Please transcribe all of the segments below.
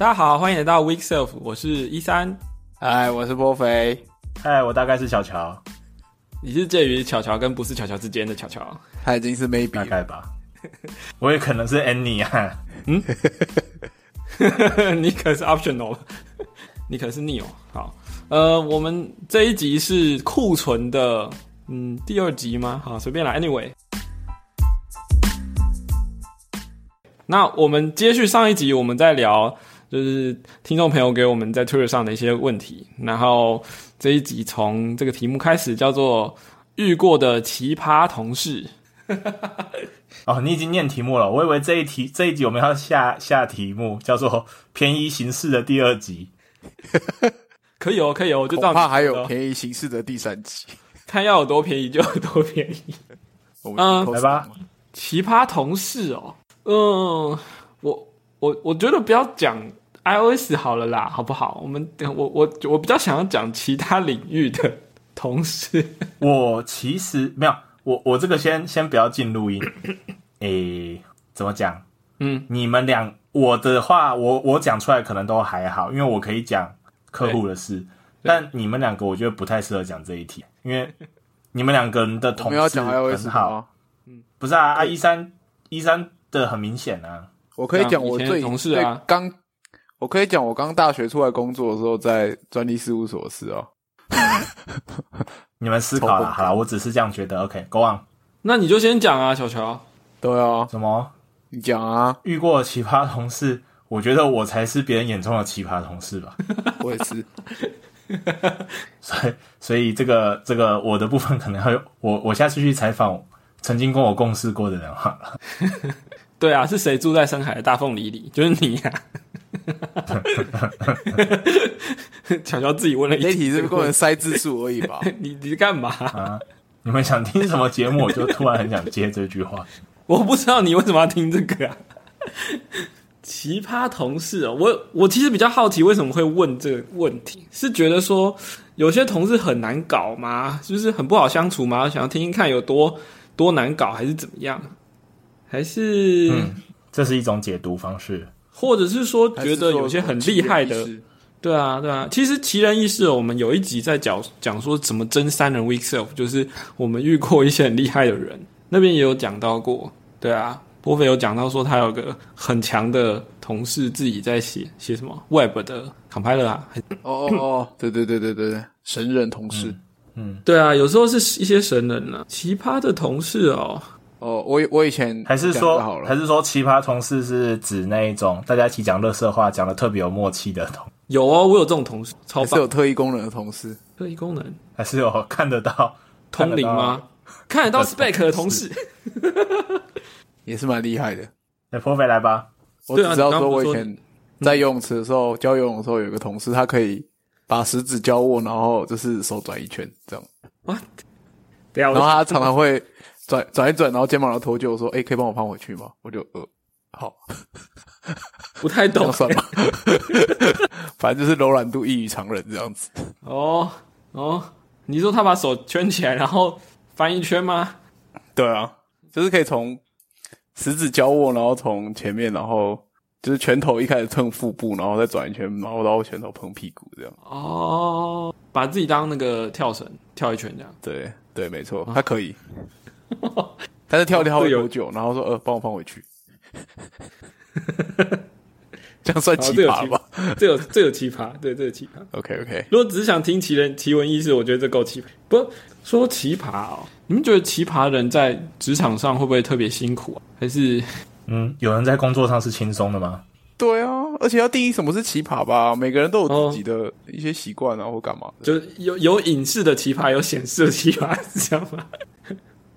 大家好，欢迎来到 Week Self，我是一三，嗨，我是波肥，嗨，我大概是小乔，你是介于巧巧跟不是巧巧之间的巧巧，他已经是 maybe 大概吧，我也可能是 Annie 啊，嗯，你可是 optional，你可是 Neo，好，呃，我们这一集是库存的，嗯，第二集吗？好，随便来，Anyway。那我们接续上一集，我们在聊，就是听众朋友给我们在 Twitter 上的一些问题。然后这一集从这个题目开始，叫做遇过的奇葩同事。哦，你已经念题目了，我以为这一题这一集我们要下下题目，叫做便宜形式的第二集。可以哦，可以哦，就这样。怕还有便宜形式的第三集，看要有多便宜就有多便宜。嗯，来吧，奇葩同事哦。嗯，我我我觉得不要讲 iOS 好了啦，好不好？我们我我我比较想要讲其他领域的 同事。我其实没有，我我这个先先不要进录音。诶，怎么讲？嗯，你们两我的话，我我讲出来可能都还好，因为我可以讲客户的事。但你们两个，我觉得不太适合讲这一题，因为 你们两个人的同事很好。嗯，不是啊，啊，一三一三。的很明显啊！我可以讲我最同事啊，刚我可以讲我刚大学出来工作的时候，在专利事务所的事哦。你们思考了，好了，我只是这样觉得。OK，Go on。那你就先讲啊，小乔。对啊，什么？你讲啊！遇过奇葩同事，我觉得我才是别人眼中的奇葩同事吧。我也是。所以，所以这个这个我的部分可能要我我下次去采访曾经跟我共事过的人好了。对啊，是谁住在深海的大凤梨里？就是你呀！巧巧自己问了一题，是不能塞字数而已吧？你你干嘛啊？你们想听什么节目？我就突然很想接这句话。我不知道你为什么要听这个啊？奇葩同事哦，我我其实比较好奇，为什么会问这个问题？是觉得说有些同事很难搞吗？就是很不好相处吗？想要听听看有多多难搞，还是怎么样？还是，这是一种解读方式，或者是说觉得有些很厉害的，对啊，对啊。其实奇人异事，我们有一集在讲讲说怎么真三人 week self，就是我们遇过一些很厉害的人，那边也有讲到过，对啊。波菲有讲到说他有个很强的同事自己在写写什么 web 的 compiler 啊，哦哦哦，对对对对对对，神人同事，嗯，对啊，有时候是一些神人呢，奇葩的同事哦。哦，我我以前还是说，还是说奇葩同事是指那一种大家一起讲乐色话，讲的特别有默契的同。有哦，我有这种同事，超是有特异功能的同事。特异功能还是有看得到 通灵吗？看得到 spec 的同事，也是蛮厉害的。那破费来吧。我只知道说，我以前在游泳池的时候教游泳的时候，有一个同事，他可以把食指交握，然后就是手转一圈这样。哇！然后他常常会。转转一转，然后肩膀上脱臼，说：“哎，可以帮我放回去吗？”我就呃，好，不太懂，算了，反正就是柔软度异于常人这样子。哦哦，你说他把手圈起来，然后翻一圈吗？对啊，就是可以从食指交握，然后从前面，然后就是拳头一开始碰腹部，然后再转一圈，然后到拳头碰屁股这样。哦，把自己当那个跳绳跳一圈这样。对对，没错，他可以。但是跳跳会有久，然后说呃，帮我放回去，这样算奇葩吧？这有这有奇葩，对，这有奇葩。OK OK，如果只是想听奇人奇闻异事，我觉得这够奇葩。不说奇葩哦，你们觉得奇葩人在职场上会不会特别辛苦啊？还是嗯，有人在工作上是轻松的吗？对啊，而且要定义什么是奇葩吧？每个人都有自己的一些习惯啊，或干嘛？就有有隐士的奇葩，有显示的奇葩，是这样吗？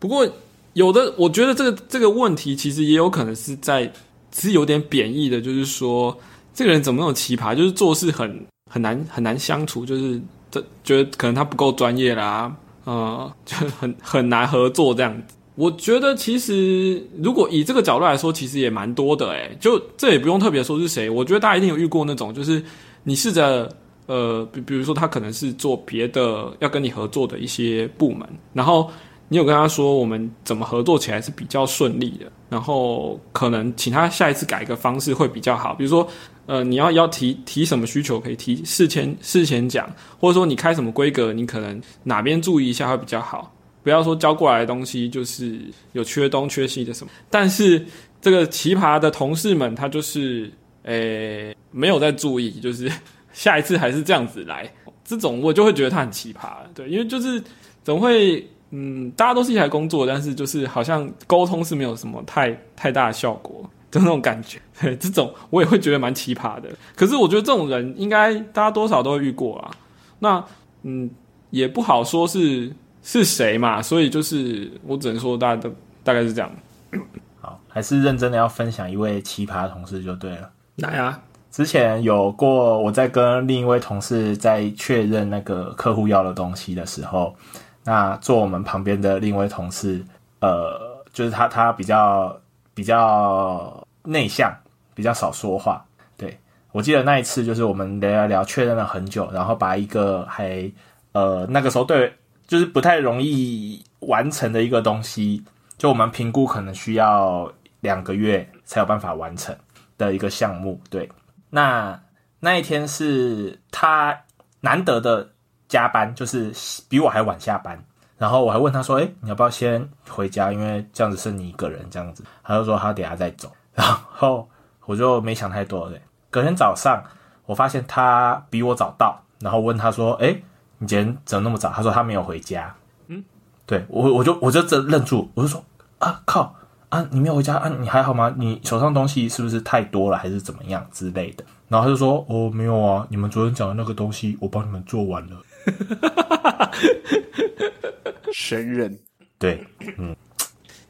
不过，有的我觉得这个这个问题其实也有可能是在是有点贬义的，就是说这个人怎么那么奇葩，就是做事很很难很难相处，就是这觉得可能他不够专业啦，呃，就 很很难合作这样子。我觉得其实如果以这个角度来说，其实也蛮多的诶，就这也不用特别说是谁，我觉得大家一定有遇过那种，就是你试着呃，比比如说他可能是做别的要跟你合作的一些部门，然后。你有跟他说我们怎么合作起来是比较顺利的，然后可能请他下一次改一个方式会比较好。比如说，呃，你要要提提什么需求可以提事前事前讲，或者说你开什么规格，你可能哪边注意一下会比较好，不要说交过来的东西就是有缺东缺西的什么。但是这个奇葩的同事们，他就是诶没有在注意，就是 下一次还是这样子来，这种我就会觉得他很奇葩，对，因为就是总会嗯，大家都是一台工作，但是就是好像沟通是没有什么太太大的效果。就那种感觉，这种我也会觉得蛮奇葩的。可是我觉得这种人应该大家多少都会遇过啊。那嗯，也不好说是是谁嘛。所以就是我只能说，大家都大概是这样。好，还是认真的要分享一位奇葩同事就对了。来啊！之前有过我在跟另一位同事在确认那个客户要的东西的时候，那坐我们旁边的另一位同事，呃，就是他他比较比较。内向，比较少说话。对我记得那一次，就是我们聊聊聊，确认了很久，然后把一个还呃那个时候对，就是不太容易完成的一个东西，就我们评估可能需要两个月才有办法完成的一个项目。对，那那一天是他难得的加班，就是比我还晚下班。然后我还问他说：“哎，你要不要先回家？因为这样子剩你一个人这样子。”他就说他等下再走。然后我就没想太多，对。隔天早上，我发现他比我早到，然后问他说：“哎，你今天怎么那么早？”他说他没有回家。嗯，对我我就我就这愣住，我就说：“啊靠啊，你没有回家啊？你还好吗？你手上东西是不是太多了，还是怎么样之类的？”然后他就说：“哦，没有啊，你们昨天讲的那个东西，我帮你们做完了。” 神人，对，嗯，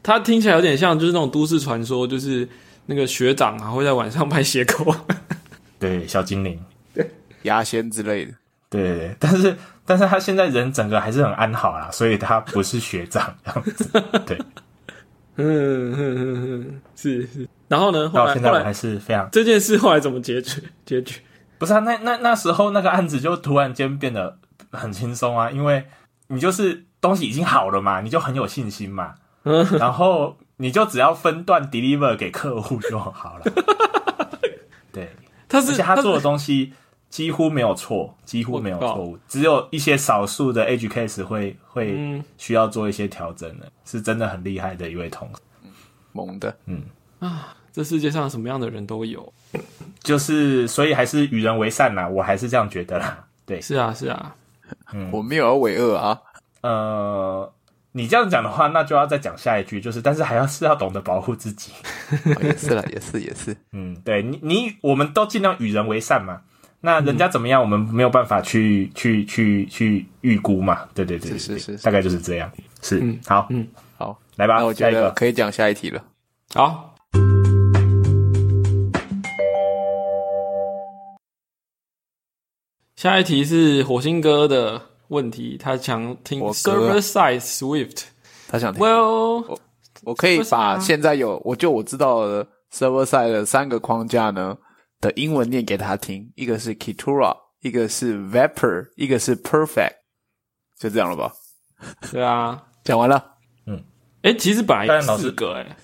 他听起来有点像就是那种都市传说，就是。那个学长啊，会在晚上拍鞋口，对小精灵，对牙仙之类的，对对对，但是但是他现在人整个还是很安好啦，所以他不是学长这样子，对，嗯嗯嗯嗯，是是，然后呢，后来现在我还是非常这件事后来怎么结局？结局不是啊，那那那时候那个案子就突然间变得很轻松啊，因为你就是东西已经好了嘛，你就很有信心嘛，嗯，然后。你就只要分段 deliver 给客户就好了。对，他是他做的东西几乎没有错，几乎没有错误，只有一些少数的 edge case 会会需要做一些调整的，是真的很厉害的一位同事，猛的，嗯。啊，这世界上什么样的人都有，就是所以还是与人为善呐，我还是这样觉得啦。对，是啊，是啊，嗯，我没有要为恶啊，呃。你这样讲的话，那就要再讲下一句，就是，但是还要是要懂得保护自己。也是了，也是，也是。嗯，对你，你，我们都尽量与人为善嘛。那人家怎么样，我们没有办法去去去去预估嘛。对对对，是是是，大概就是这样。是，嗯好，嗯，好，来吧，我觉得可以讲下一题了。好，下一题是火星哥的。问题，他想听 server side Swift，他想听。Well，我我可以把现在有我就我知道的 server side 的三个框架呢的英文念给他听，一个是 Kitura，一个是 Vapor，一个是 Perfect，就这样了吧？对啊，讲完了。嗯，哎，其实本来有四个，哎，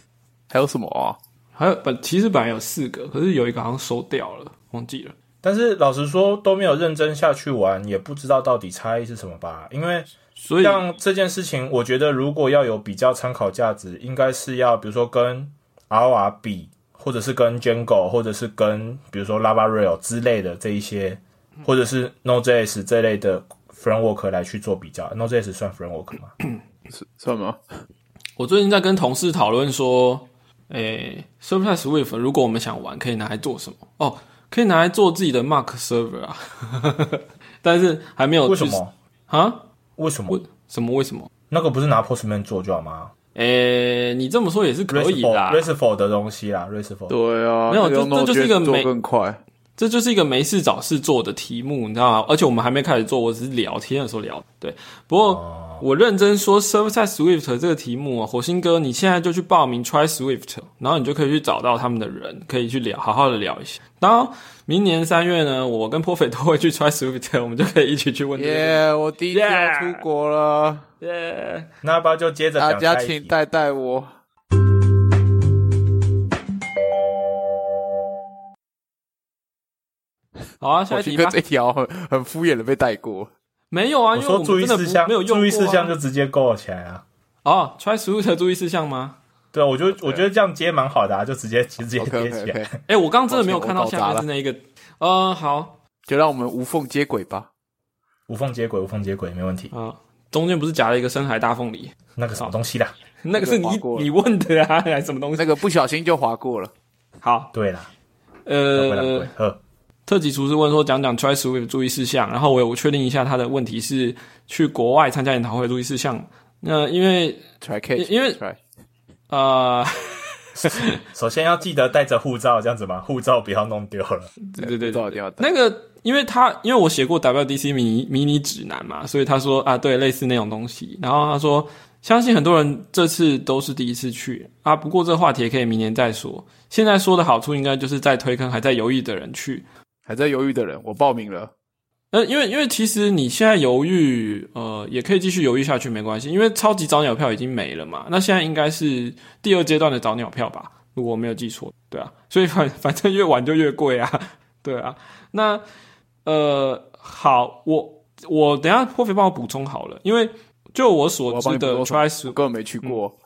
还有什么啊？还有本其实本来有四个，可是有一个好像收掉了，忘记了。但是老实说都没有认真下去玩，也不知道到底差异是什么吧。因为像这件事情，我觉得如果要有比较参考价值，应该是要比如说跟 R 比，或者是跟 Django，或者是跟比如说 Lava Rail 之类的这一些，或者是 Node.js 这类的 framework 来去做比较。Node.js 算 framework 吗？是算吗？我最近在跟同事讨论说，诶，Surface Swift 如果我们想玩，可以拿来做什么？哦。可以拿来做自己的 Mark Server 啊，但是还没有为什么啊？为什么？什么？为什么？那个不是拿 Postman 做就好吗？诶，你这么说也是可以的，Restful 的东西啦，Restful。对啊，没有，这这就是一个美更快。这就是一个没事找事做的题目，你知道吗？而且我们还没开始做，我只是聊天的时候聊。对，不过我认真说，Server Side Swift 这个题目啊，火星哥，你现在就去报名 Try Swift，然后你就可以去找到他们的人，可以去聊，好好的聊一下。然后明年三月呢，我跟 e t 都会去 Try Swift，我们就可以一起去问。耶，我第一次要出国了。耶，那要不就接着大家请 带带我。好啊，下一题吧。这条很很敷衍的被带过。没有啊，因为说注意事项没有注意事项就直接勾起来啊。哦，try sweet 注意事项吗？对啊，我觉得我觉得这样接蛮好的啊，就直接直接接起来。哎，我刚刚真的没有看到下面是那一个。呃，好，就让我们无缝接轨吧。无缝接轨，无缝接轨，没问题。啊，中间不是夹了一个深海大凤梨？那个什么东西的？那个是你你问的啊，还是什么东西？那个不小心就划过了。好，对了，呃，特级厨师问说讲讲 try sweet 注意事项，然后我我确定一下他的问题是去国外参加研讨会注意事项。那因为 try cake，因为啊。首先要记得带着护照，这样子嘛，护照不要弄丢了。对对对，照掉。那个，因为他因为我写过 WDC 迷迷你指南嘛，所以他说啊，对，类似那种东西。然后他说，相信很多人这次都是第一次去啊。不过这个话题也可以明年再说。现在说的好处，应该就是在推坑还在犹豫的人去，还在犹豫的人，我报名了。呃，因为因为其实你现在犹豫，呃，也可以继续犹豫下去，没关系。因为超级早鸟票已经没了嘛，那现在应该是第二阶段的早鸟票吧，如果我没有记错，对啊。所以反反正越晚就越贵啊，对啊。那呃，好，我我等下破费帮我补充好了，因为就我所知的，try 根本没去过，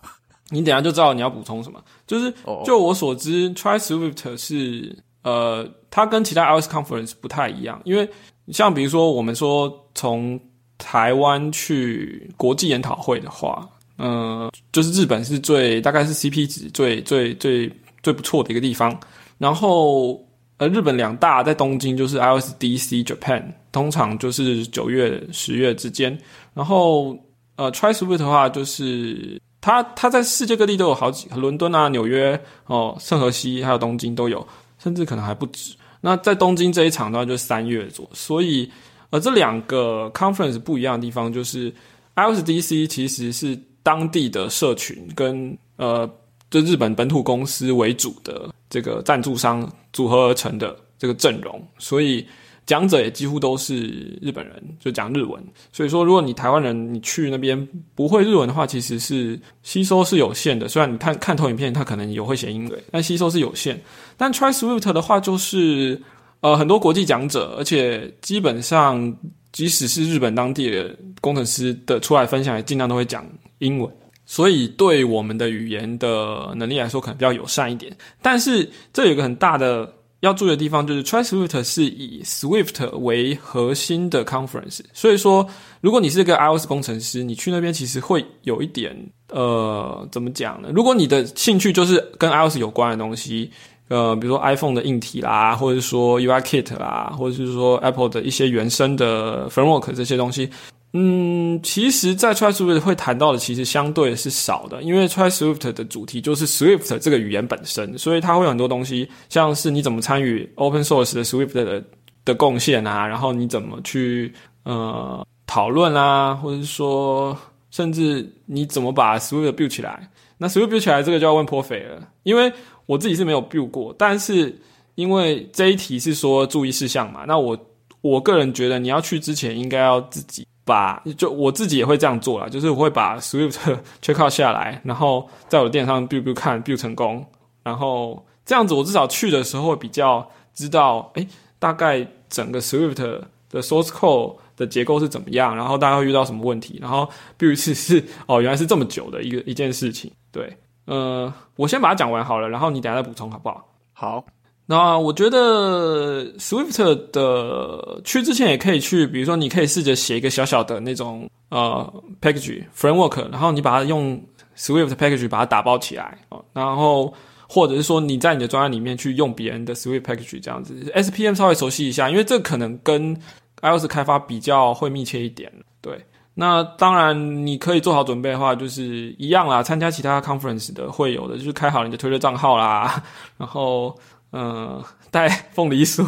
你等下就知道你要补充什么。就是就我所知，try Swift 是呃，它跟其他 iOS conference 不太一样，因为。像比如说，我们说从台湾去国际研讨会的话，嗯，就是日本是最大概是 CP 值最最最最不错的一个地方。然后，呃，日本两大在东京就是 IOSDC Japan，通常就是九月十月之间。然后，呃，Try Sweet 的话，就是它它在世界各地都有好几，伦敦啊、纽约哦、圣荷西还有东京都有，甚至可能还不止。那在东京这一场的话，就是三月做，所以呃，这两个 conference 不一样的地方就是 IOSDC 其实是当地的社群跟呃，就日本本土公司为主的这个赞助商组合而成的这个阵容，所以。讲者也几乎都是日本人，就讲日文。所以说，如果你台湾人你去那边不会日文的话，其实是吸收是有限的。虽然你看看投影片，它可能有会写英文，但吸收是有限。但 Try Swift 的话，就是呃很多国际讲者，而且基本上即使是日本当地的工程师的出来分享，也尽量都会讲英文。所以对我们的语言的能力来说，可能比较友善一点。但是这有一个很大的。要注意的地方就是，Try Swift 是以 Swift 为核心的 conference，所以说，如果你是个 iOS 工程师，你去那边其实会有一点，呃，怎么讲呢？如果你的兴趣就是跟 iOS 有关的东西，呃，比如说 iPhone 的硬体啦，或者是说 UIKit 啦，或者是说 Apple 的一些原生的 framework 这些东西。嗯，其实，在 Try Swift 会谈到的其实相对是少的，因为 Try Swift 的主题就是 Swift 这个语言本身，所以它会有很多东西，像是你怎么参与 Open Source 的 Swift 的的贡献啊，然后你怎么去呃讨论啊，或者是说，甚至你怎么把 Swift build 起来。那 Swift build 起来这个就要问 p r o f e 了，因为我自己是没有 build 过，但是因为这一题是说注意事项嘛，那我我个人觉得你要去之前应该要自己。把就我自己也会这样做啦，就是我会把 Swift check out 下来，然后在我的电脑上 build build 看 build 成功，然后这样子我至少去的时候会比较知道，哎，大概整个 Swift 的 source code 的结构是怎么样，然后大家会遇到什么问题，然后 build 一次是哦原来是这么久的一个一件事情，对，呃，我先把它讲完好了，然后你等下再补充好不好？好。那我觉得 Swift 的去之前也可以去，比如说你可以试着写一个小小的那种呃 package framework，然后你把它用 Swift package 把它打包起来哦，然后或者是说你在你的专案里面去用别人的 Swift package 这样子，SPM 稍微熟悉一下，因为这可能跟 iOS 开发比较会密切一点。对，那当然你可以做好准备的话，就是一样啦，参加其他 conference 的会有的，就是开好你的 Twitter 账号啦，然后。嗯，带凤梨酥，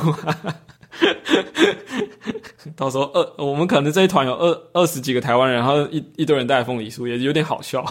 到时候二我们可能这一团有二二十几个台湾人，然后一一堆人带凤梨酥，也有点好笑。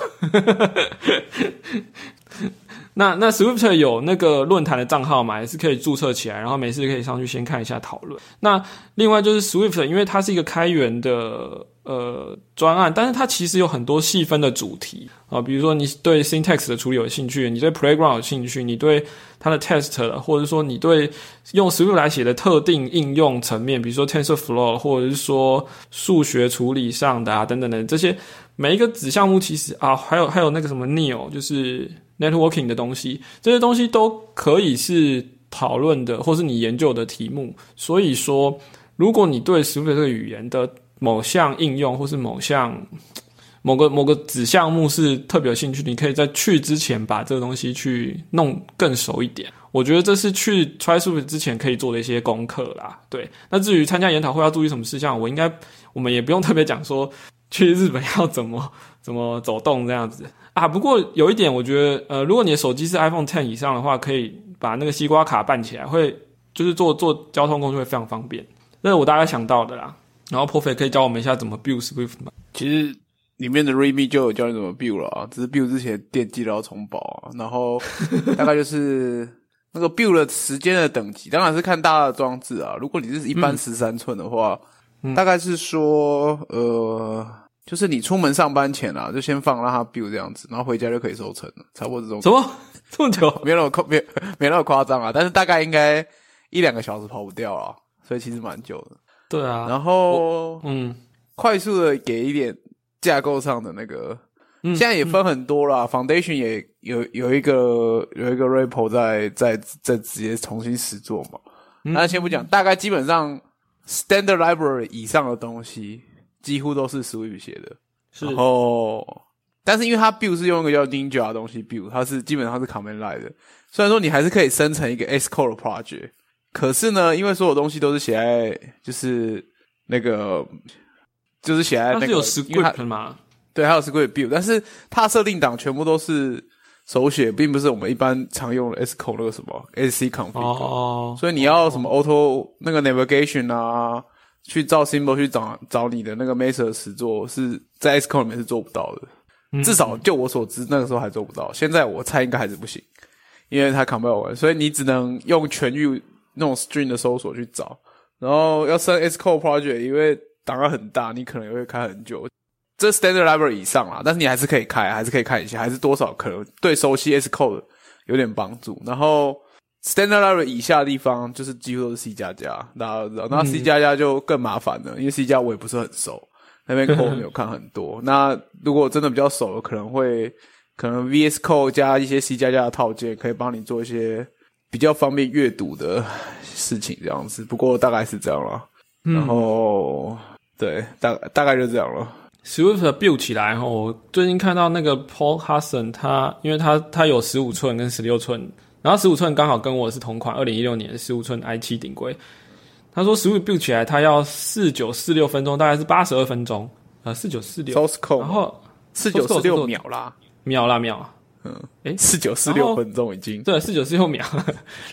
那那 Swift 有那个论坛的账号嘛，也是可以注册起来，然后每次可以上去先看一下讨论。那另外就是 Swift，因为它是一个开源的呃专案，但是它其实有很多细分的主题啊，比如说你对 syntax 的处理有兴趣，你对 playground 有兴趣，你对它的 test，或者说你对用 Swift 来写的特定应用层面，比如说 TensorFlow，或者是说数学处理上的啊等等的这些每一个子项目，其实啊还有还有那个什么 Neo，就是 networking 的东西，这些东西都可以是讨论的，或是你研究的题目。所以说，如果你对 Swift 这个语言的某项应用或是某项某个某个子项目是特别有兴趣，你可以在去之前把这个东西去弄更熟一点。我觉得这是去 try s w i f t 之前可以做的一些功课啦。对，那至于参加研讨会要注意什么事项，我应该我们也不用特别讲说去日本要怎么怎么走动这样子啊。不过有一点，我觉得呃，如果你的手机是 iPhone Ten 以上的话，可以把那个西瓜卡办起来，会就是做做交通工具会非常方便。这是我大概想到的啦。然后 Perfect 可以教我们一下怎么 build Swift 吗？其实里面的 README 就有教你怎么 build 了啊，只是 build 之前电机都要重保啊。然后 大概就是那个 build 的时间的等级，当然是看大家的装置啊。如果你是一般十三寸的话，大概是说呃，就是你出门上班前啊，就先放让它 build 这样子，然后回家就可以收成了，差不多这种。什么 这么久？没那么夸，没没那么夸张啊。但是大概应该一两个小时跑不掉啊，所以其实蛮久的。对啊，然后嗯，快速的给一点架构上的那个，现在也分很多啦。Foundation 也有有一个有一个 repo 在在在直接重新实做嘛。那先不讲，大概基本上 Standard Library 以上的东西几乎都是 Swift 写的。然后，但是因为它 build 是用一个叫 Ninja 的东西 build，它是基本上是 Command Line 的。虽然说你还是可以生成一个 S code project。可是呢，因为所有东西都是写在就是那个，就是写在那个，有 script 吗？对，还有 script build，但是它设定档全部都是手写，并不是我们一般常用的 Sco 那个什么 SC config。哦。所以你要什么 auto 那个 navigation 啊，去照 symbol 去找找你的那个 method 实做，是在 Sco 里面是做不到的。至少就我所知，那个时候还做不到。现在我猜应该还是不行，因为它 compile 完，所以你只能用全域。那种 string 的搜索去找，然后要升 S code project，因为档案很大，你可能也会开很久。这 standard library 以上啦，但是你还是可以开，还是可以看一下，还是多少可能对熟悉 S code 有点帮助。然后 standard library 以下的地方，就是几乎都是 C 加加，大家都知道。那 C 加加就更麻烦了，因为 C 加我也不是很熟，那边 code 没有看很多。那如果真的比较熟，可能会可能 VS Code 加一些 C 加加的套件，可以帮你做一些。比较方便阅读的事情，这样子。不过大概是这样了。然后，对，大大概就这样了。Swift build 起来后，我最近看到那个 Paul Hudson，他因为他他有十五寸跟十六寸，然后十五寸刚好跟我是同款，二零一六年十五寸 i 七顶规。他说 Swift build 起来，他要四九四六分钟，大概是八十二分钟。呃，四九四六，然后四九四六秒啦，秒啦秒。嗯，哎，四九四六分钟已经对，四九四六秒，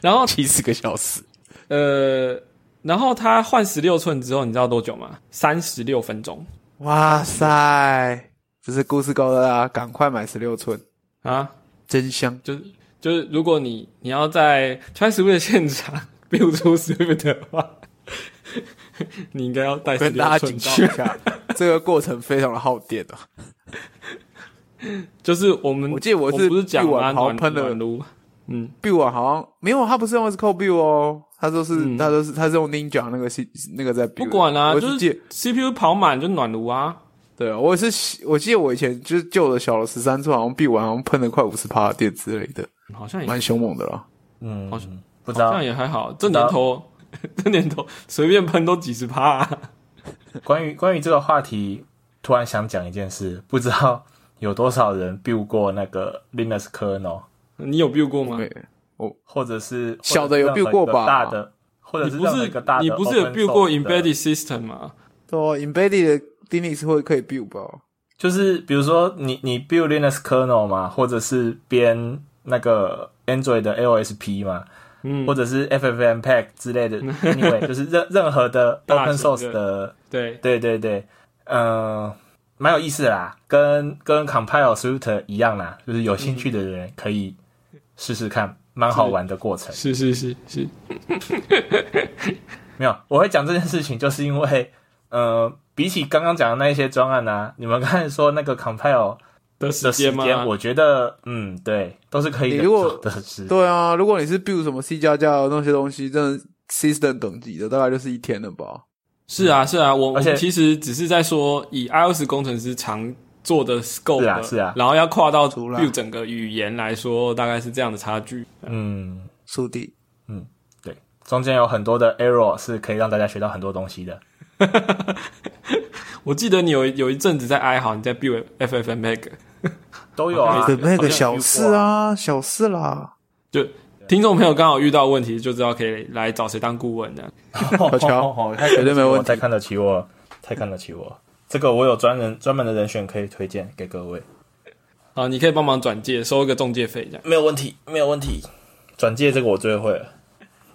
然后七十个小时，呃，然后他换十六寸之后，你知道多久吗？三十六分钟。哇塞，这是故事高的啊！赶快买十六寸啊，真香！就是就是，如果你你要在穿 Swift 现场 build 出 Swift 的话，你应该要带跟大家警告一下，这个过程非常的耗电啊。就是我们，我记得我是不是讲完好像喷了。炉，嗯，build 完好像没有，他不是用 Xcode build 哦，他都是他都是他是用 Ninja 那个 C 那个在 build，不管啦，就是 CPU 跑满就暖炉啊。对啊，我也是，我记得我以前就是旧的小的十三寸，好像 build 完好像喷了快五十帕的电之类的，好像也蛮凶猛的啦。嗯，好像不知道，好像也还好。这年头，这年头随便喷都几十帕。关于关于这个话题，突然想讲一件事，不知道。有多少人 build 过那个 Linux kernel？你有 build 过吗？我或者是小的有 build 过吧？大的，或者是不是个大的？你不是有 build 过 embedded system 吗？对，embedded Linux 会可以 build 吧？就是比如说你你 build Linux kernel 嘛，或者是编那个 Android 的 LSP 嘛，嗯，或者是 FFmpeg 之类的，Anyway，就是任任何的 open source 的，对。对对对，嗯。蛮有意思的啦，跟跟 compile Swift 一样啦，就是有兴趣的人可以试试看，蛮好玩的过程。是是是是，没有，我会讲这件事情，就是因为呃，比起刚刚讲的那一些专案呢，你们刚才说那个 compile 的时间吗？我觉得，嗯，对，都是可以如果的事。对啊，如果你是 build 什么 C 加加的那些东西，真的 system 等级的，大概就是一天了吧？是啊，是啊，我其实只是在说，以 iOS 工程师常做的 scope，是啊，是啊，然后要跨到 build 整个语言来说，大概是这样的差距。嗯，速递，嗯，对，中间有很多的 error 是可以让大家学到很多东西的。我记得你有有一阵子在哀嚎，你在 build FFmpeg，都有啊，FFmpeg 小事啊，小事啦。就听众朋友刚好遇到问题，就知道可以来找谁当顾问的。好巧，绝对没问题，太看得起我，太看得起我。这个我有专人专门的人选可以推荐给各位。啊，你可以帮忙转介，收一个中介费，这样没有问题，没有问题。转介这个我最会了。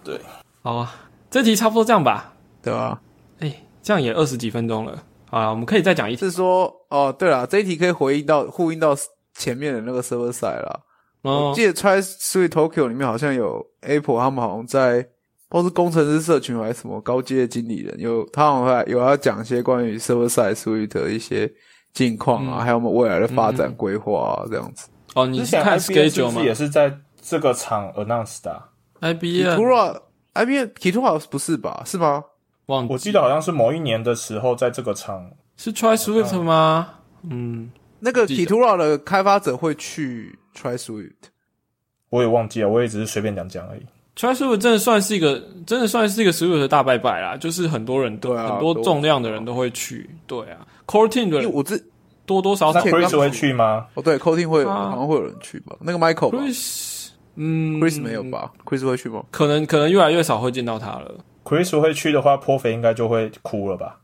对，好啊，这题差不多这样吧，对啊？哎，这样也二十几分钟了。啊，我们可以再讲一次，是说哦，对了，这一题可以回应到呼应到前面的那个 server side 啦。我记得 Try Sweet Tokyo 里面好像有 Apple，他们好像在不知道是工程师社群还是什么高阶经理人，有他好像有要讲一些关于 server side Sweet 的一些近况啊，还有我们未来的发展规划啊，这样子。哦，你是看 schedule 吗？也是在这个场 announce 的。IBM，IBM，Kitura 不是吧？是吗？我记得好像是某一年的时候，在这个厂是 Try Swift 吗？嗯，那个 Kitura 的开发者会去 Try Swift，我也忘记了，我也只是随便讲讲而已。Try Swift 真的算是一个，真的算是一个 Swift 的大拜拜啦，就是很多人都很多重量的人都会去。对啊，Core Team 的，我这多多少少 Chris 会去吗？哦，对，Core Team 会好像会有人去吧？那个 Michael，Chris，嗯，Chris 没有吧？Chris 会去吗？可能可能越来越少会见到他了。Chris 会去的话，颇肥应该就会哭了吧？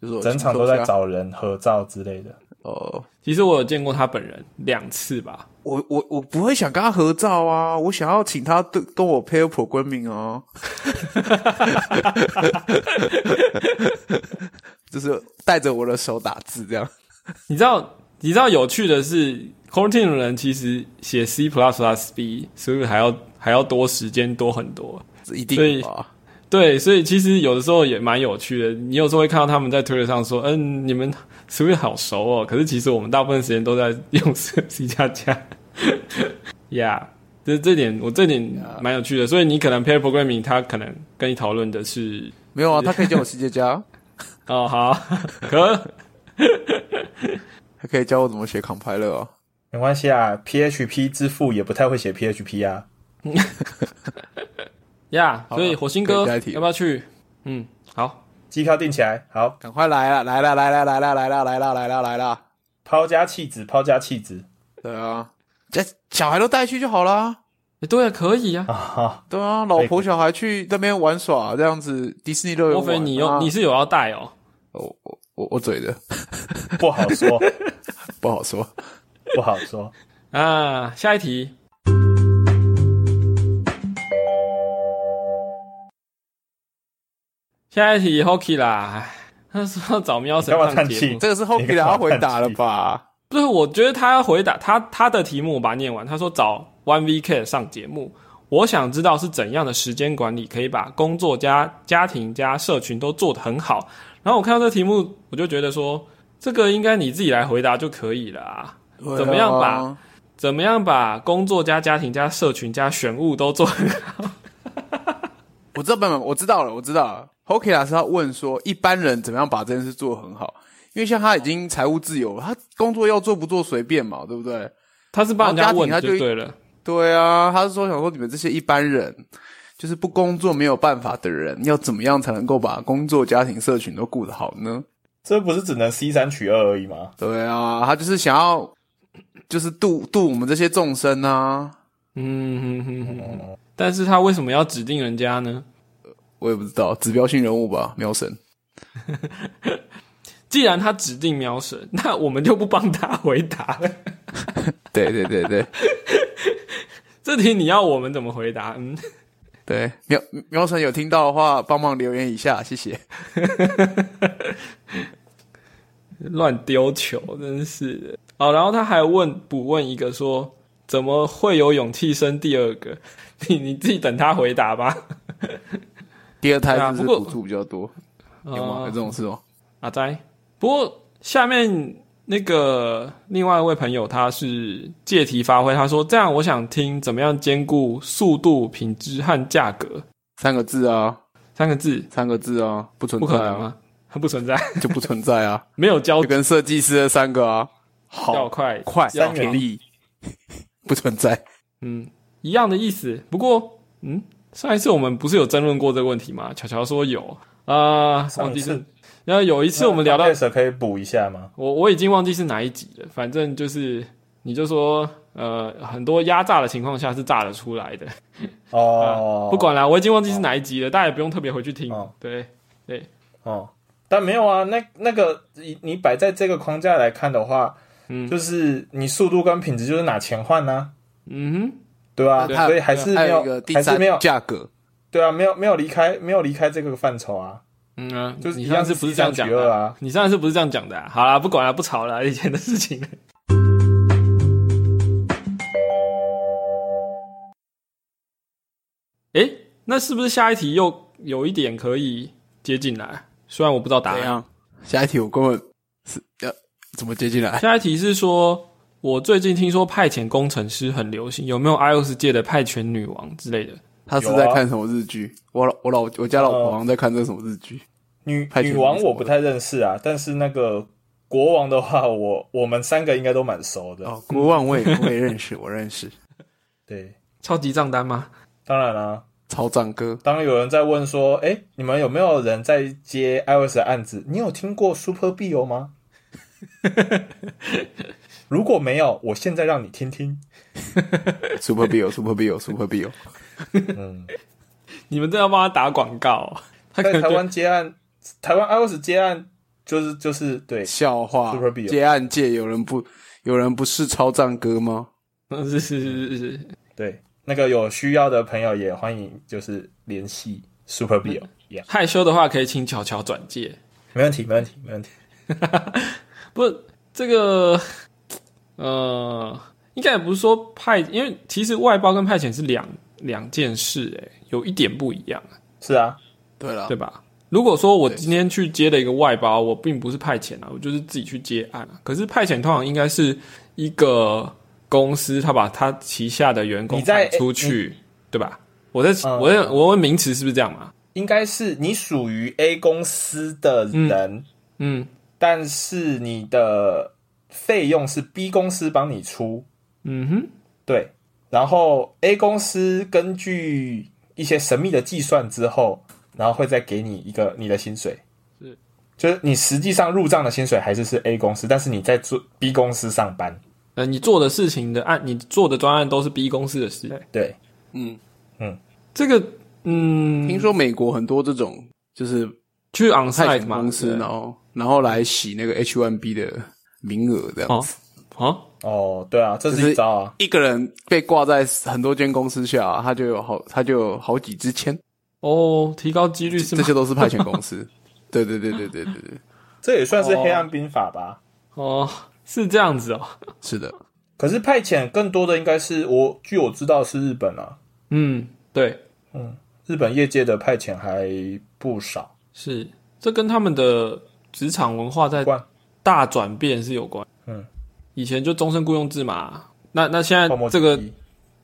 就是整场都在找人合照之类的。哦，其实我有见过他本人两次吧。我我我不会想跟他合照啊，我想要请他对跟我 pair programming 啊，就是带着我的手打字这样。你知道你知道有趣的是 c o r t i n 的人其实写 C plus plus B，所以还要还要多时间多很多。一定啊，对，所以其实有的时候也蛮有趣的。你有时候会看到他们在推特上说：“嗯，你们是不是好熟哦？”可是其实我们大部分时间都在用 C 加加。呀，这这点我这点蛮有趣的。所以你可能 pair programming，他可能跟你讨论的是没有啊？他可以教我 C 加加哦，好，可还可以教我怎么写 compiler 哦，没关系啊，PHP 之父也不太会写 PHP 啊。呀，所以火星哥要不要去？嗯，好，机票订起来，好，赶快来了，来了，来了，来了，来了，来了，来了，来了，抛家弃子，抛家弃子，对啊，这小孩都带去就好了，对啊，可以啊，对啊，老婆小孩去那边玩耍，这样子迪士尼乐园。莫非你有你是有要带哦？我我我我嘴的。不好说，不好说，不好说。啊，下一题。下一题 Hockey 啦，他说找喵神上节目，这个是 Hockey 要回答了吧？不是，我觉得他要回答他他的题目，我把它念完。他说找 One VK 上节目，我想知道是怎样的时间管理可以把工作加家庭加社群都做得很好。然后我看到这题目，我就觉得说，这个应该你自己来回答就可以了啊。怎么样把怎么样把工作加家庭加社群加选物都做很好？我知道，我知道了，我知道了。Hockey 老师要问说，一般人怎么样把这件事做很好？因为像他已经财务自由了，他工作要做不做随便嘛，对不对？他是帮人家问，他就对了。对啊，他是说想说你们这些一般人，就是不工作没有办法的人，要怎么样才能够把工作、家庭、社群都顾得好呢？这不是只能 C 三取二而已吗？对啊，他就是想要，就是度度我们这些众生啊。嗯哼哼哼，但是他为什么要指定人家呢？我也不知道，指标性人物吧，喵神。既然他指定喵神，那我们就不帮他回答 了。对对对对，这题你要我们怎么回答？嗯，对，喵喵神有听到的话，帮忙留言一下，谢谢。乱丢球，真是的。哦，然后他还问补问一个说，怎么会有勇气生第二个？你你自己等他回答吧。第二胎是补助比较多？有吗？有这种事吗？阿呆。不过下面那个另外一位朋友他是借题发挥，他说：“这样我想听怎么样兼顾速度、品质和价格三个字啊，三个字，三个字啊，不存不可能吗？不存在，就不存在啊，没有交就跟设计师的三个啊，好要快快三元力不存在，嗯，一样的意思。不过，嗯，上一次我们不是有争论过这个问题吗？巧巧说有啊，忘记是。然后有一次我们聊到，可以补一下吗？我我已经忘记是哪一集了。反正就是，你就说，呃，很多压榨的情况下是榨得出来的。哦，不管了，我已经忘记是哪一集了，大家也不用特别回去听。对对，哦，但没有啊，那那个你你摆在这个框架来看的话，嗯，就是你速度跟品质就是拿钱换呢。嗯哼，对吧？所以还是没有，还是没有价格。对啊，没有没有离开，没有离开这个范畴啊。嗯啊，就是你上次不是这样讲的啊？你上次不是这样讲的？啊好啦，不管了，不吵了，以前的事情。哎，那是不是下一题又有一点可以接进来？虽然我不知道答案。下一题我根本是要怎么接进来？下一题是说，我最近听说派遣工程师很流行，有没有 iOS 界的派遣女王之类的？他是在看什么日剧？我老我老我家老婆好像在看这什么日剧？女女王我不太认识啊，但是那个国王的话，我我们三个应该都蛮熟的。哦，国王我也我也认识，我认识。对，超级账单吗？当然啦，超账哥。当有人在问说：“哎，你们有没有人在接 iOS 的案子？你有听过 Super Bill 吗？” 如果没有，我现在让你听听。Super Bill，Super Bill，Super Bill。嗯，你们都要帮他打广告。在台湾接案，台湾 iOS 接案就是就是对笑话。Super Bill 接案界有人不有人不是超赞哥吗？是是是是是，对。那个有需要的朋友也欢迎，就是联系 Super Bill。害羞的话可以请巧巧转介，没问题，没问题，没问题。不，这个呃，应该也不是说派，因为其实外包跟派遣是两两件事，哎，有一点不一样。是啊，对了，对吧？如果说我今天去接了一个外包，我并不是派遣啊，我就是自己去接案。可是派遣通常应该是一个。公司他把他旗下的员工派出去，对吧？我在我我问名词是不是这样嘛？应该是你属于 A 公司的人，嗯，但是你的费用是 B 公司帮你出，嗯哼，对。然后 A 公司根据一些神秘的计算之后，然后会再给你一个你的薪水，是，就是你实际上入账的薪水还是是 A 公司，但是你在做 B 公司上班。呃，你做的事情的案，你做的专案都是 B 公司的事。对，嗯。嗯，这个，嗯，听说美国很多这种就是去 onsite 公司，然后然后来洗那个 H one B 的名额这样子。啊，哦，对啊，这是一招啊。一个人被挂在很多间公司下，他就有好，他就有好几支签。哦，提高几率是这些都是派遣公司。对对对对对对对，这也算是黑暗兵法吧？哦。是这样子哦，是的。可是派遣更多的应该是我，据我知道是日本啊。嗯，对，嗯，日本业界的派遣还不少。是，这跟他们的职场文化在大转变是有关。嗯，以前就终身雇佣制嘛，那那现在这个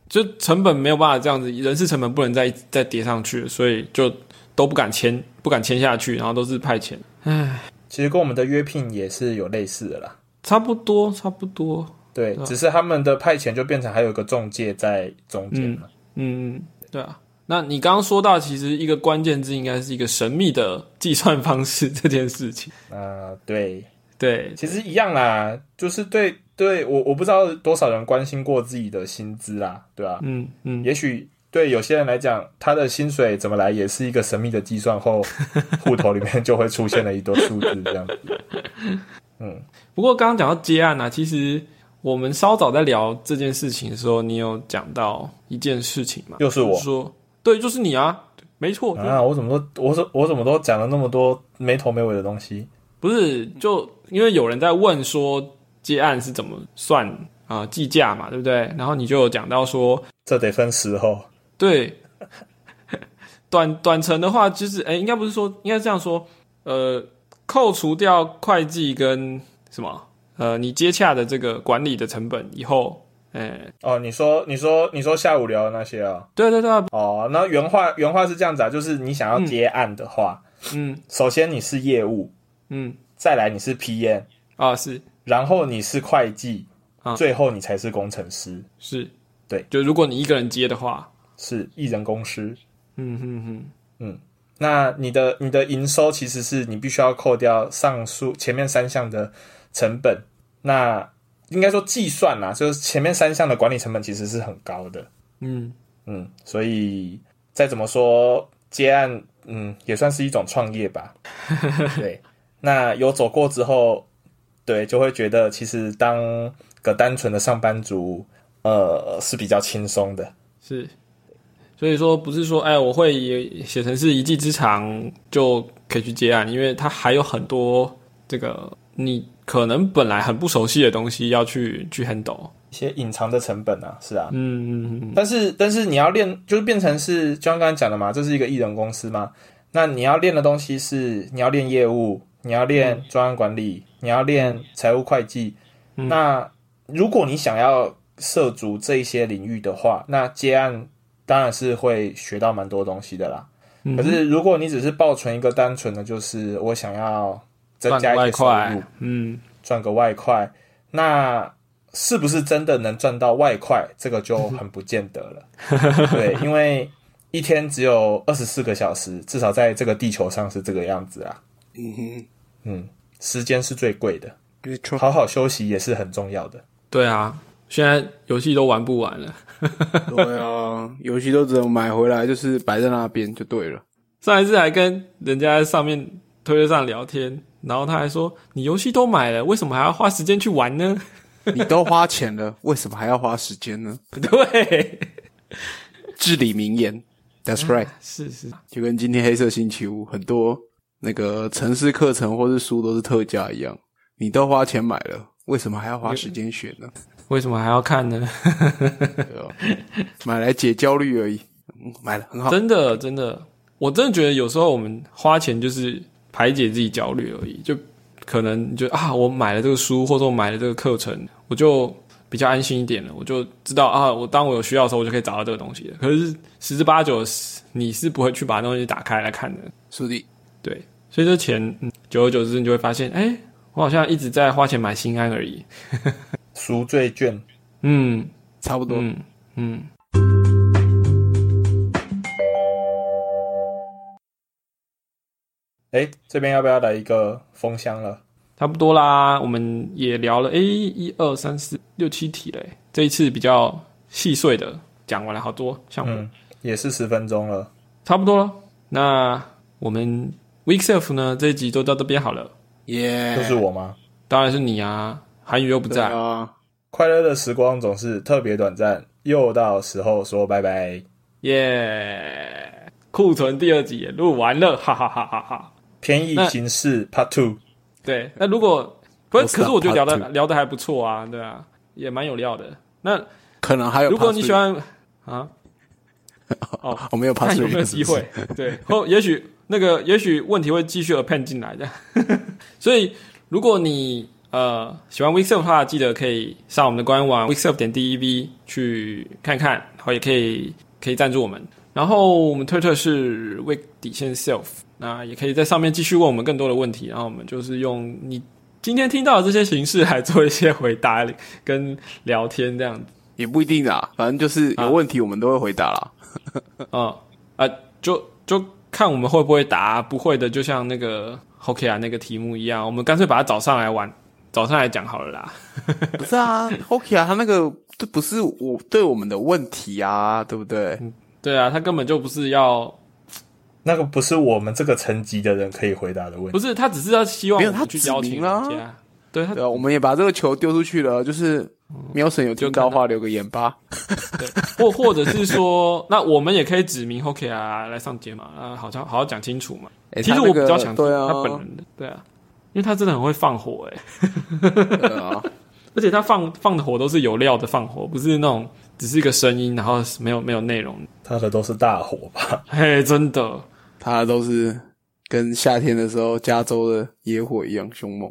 就成本没有办法这样子，人事成本不能再再叠上去，所以就都不敢签，不敢签下去，然后都是派遣。唉，其实跟我们的约聘也是有类似的啦。差不多，差不多。对，只是他们的派遣就变成还有个中介在中间了。嗯，对啊。那你刚刚说到，其实一个关键字应该是一个神秘的计算方式 这件事情。啊，对对，其实一样啦，就是对对我我不知道多少人关心过自己的薪资啦，对吧？嗯嗯，也许对有些人来讲，他的薪水怎么来也是一个神秘的计算后，户头里面就会出现了一堆数字这样子。嗯，不过刚刚讲到接案呢，其实我们稍早在聊这件事情的时候，你有讲到一件事情嘛？又是我说，对，就是你啊，没错啊，我怎么都，我怎我怎么都讲了那么多没头没尾的东西？不是，就因为有人在问说接案是怎么算啊计价嘛，对不对？然后你就有讲到说，这得分时候。对，短短程的话，就是哎，应该不是说，应该这样说，呃。扣除掉会计跟什么呃，你接洽的这个管理的成本以后，哎，哦，你说你说你说下午聊的那些啊？对对对，哦，那原话原话是这样子啊，就是你想要接案的话，嗯，首先你是业务，嗯，再来你是 PM 啊是，然后你是会计，啊，最后你才是工程师，是，对，就如果你一个人接的话，是一人公司，嗯哼哼，嗯。那你的你的营收其实是你必须要扣掉上述前面三项的成本，那应该说计算啦，就是前面三项的管理成本其实是很高的。嗯。嗯，所以再怎么说接案，嗯，也算是一种创业吧。对，那有走过之后，对，就会觉得其实当个单纯的上班族，呃，是比较轻松的。是。所以说不是说，哎，我会写成是一技之长就可以去接案，因为它还有很多这个你可能本来很不熟悉的东西要去去 handle 一些隐藏的成本啊，是啊，嗯嗯嗯。但是但是你要练，就是变成是，就像刚才讲的嘛，这是一个艺人公司嘛，那你要练的东西是你要练业务，你要练专案管理，你要练财务会计。那如果你想要涉足这一些领域的话，那接案。当然是会学到蛮多东西的啦。可是如果你只是抱存一个单纯的，就是我想要增加一些收入，嗯，赚个外快，那是不是真的能赚到外快？这个就很不见得了。对，因为一天只有二十四个小时，至少在这个地球上是这个样子啊。嗯哼，嗯，时间是最贵的，好好休息也是很重要的。对啊，现在游戏都玩不完了。对啊，游戏都只能买回来，就是摆在那边就对了。上一次还跟人家在上面推特上聊天，然后他还说：“你游戏都买了，为什么还要花时间去玩呢？你都花钱了，为什么还要花时间呢？” 对，至理名言，That's right，是是，就跟今天黑色星期五很多那个城市课程或是书都是特价一样，你都花钱买了，为什么还要花时间学呢？为什么还要看呢？买来解焦虑而已，买了很好。真的，真的，我真的觉得有时候我们花钱就是排解自己焦虑而已。就可能就啊，我买了这个书，或者我买了这个课程，我就比较安心一点了。我就知道啊，我当我有需要的时候，我就可以找到这个东西了。可是十之八九，你是不会去把东西打开来看的。是的，对。所以这钱，久而久之，你就会发现，哎，我好像一直在花钱买心安而已。赎罪券，嗯，差不多，嗯嗯。哎，这边要不要来一个封箱了？差不多啦，我们也聊了，哎，一二三四六七题嘞。这一次比较细碎的讲完了好多项目，也是十分钟了，差不多了。那我们 Weekself 呢？这一集就到这边好了。耶，就是我吗？当然是你啊。韩宇又不在啊！快乐的时光总是特别短暂，又到时候说拜拜。耶！库存第二集也录完了，哈哈哈哈哈！偏异形式 Part Two。对，那如果不是，可是我觉得聊的聊的还不错啊，对啊，也蛮有料的。那可能还有，如果你喜欢啊，哦，我没有 Part 有没有机会？对，或也许那个，也许问题会继续 append 进来的。所以如果你呃，喜欢 Weekself 的话，记得可以上我们的官网 Weekself 点 dev 去看看，然后也可以可以赞助我们。然后我们推特是 Week 底线 Self，那也可以在上面继续问我们更多的问题，然后我们就是用你今天听到的这些形式来做一些回答跟聊天这样子。也不一定啊，反正就是有问题我们都会回答啦。嗯 啊，就就看我们会不会答，不会的就像那个 OK 啊那个题目一样，我们干脆把它找上来玩。早上来讲好了啦，不是啊，OK 啊，他那个这不是我对我们的问题啊，对不对？对啊，他根本就不是要那个不是我们这个层级的人可以回答的问题，不是他只是要希望没有他去邀请啊，对，对啊，我们也把这个球丢出去了，就是喵神有听到话留个言吧，对，或或者是说，那我们也可以指明 OK 啊来上节嘛，啊，好像好好讲清楚嘛。其实我比较想对啊，他本人的，对啊。因为他真的很会放火哎，啊，而且他放放的火都是有料的放火，不是那种只是一个声音，然后没有没有内容。他的都是大火吧？嘿，真的，他都是跟夏天的时候加州的野火一样凶猛。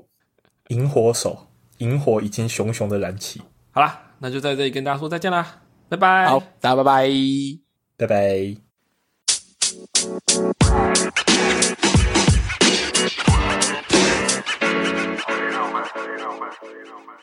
萤火手，萤火已经熊熊的燃起。好啦，那就在这里跟大家说再见啦，拜拜。好，大家拜拜，拜拜。you know, man. You know, man.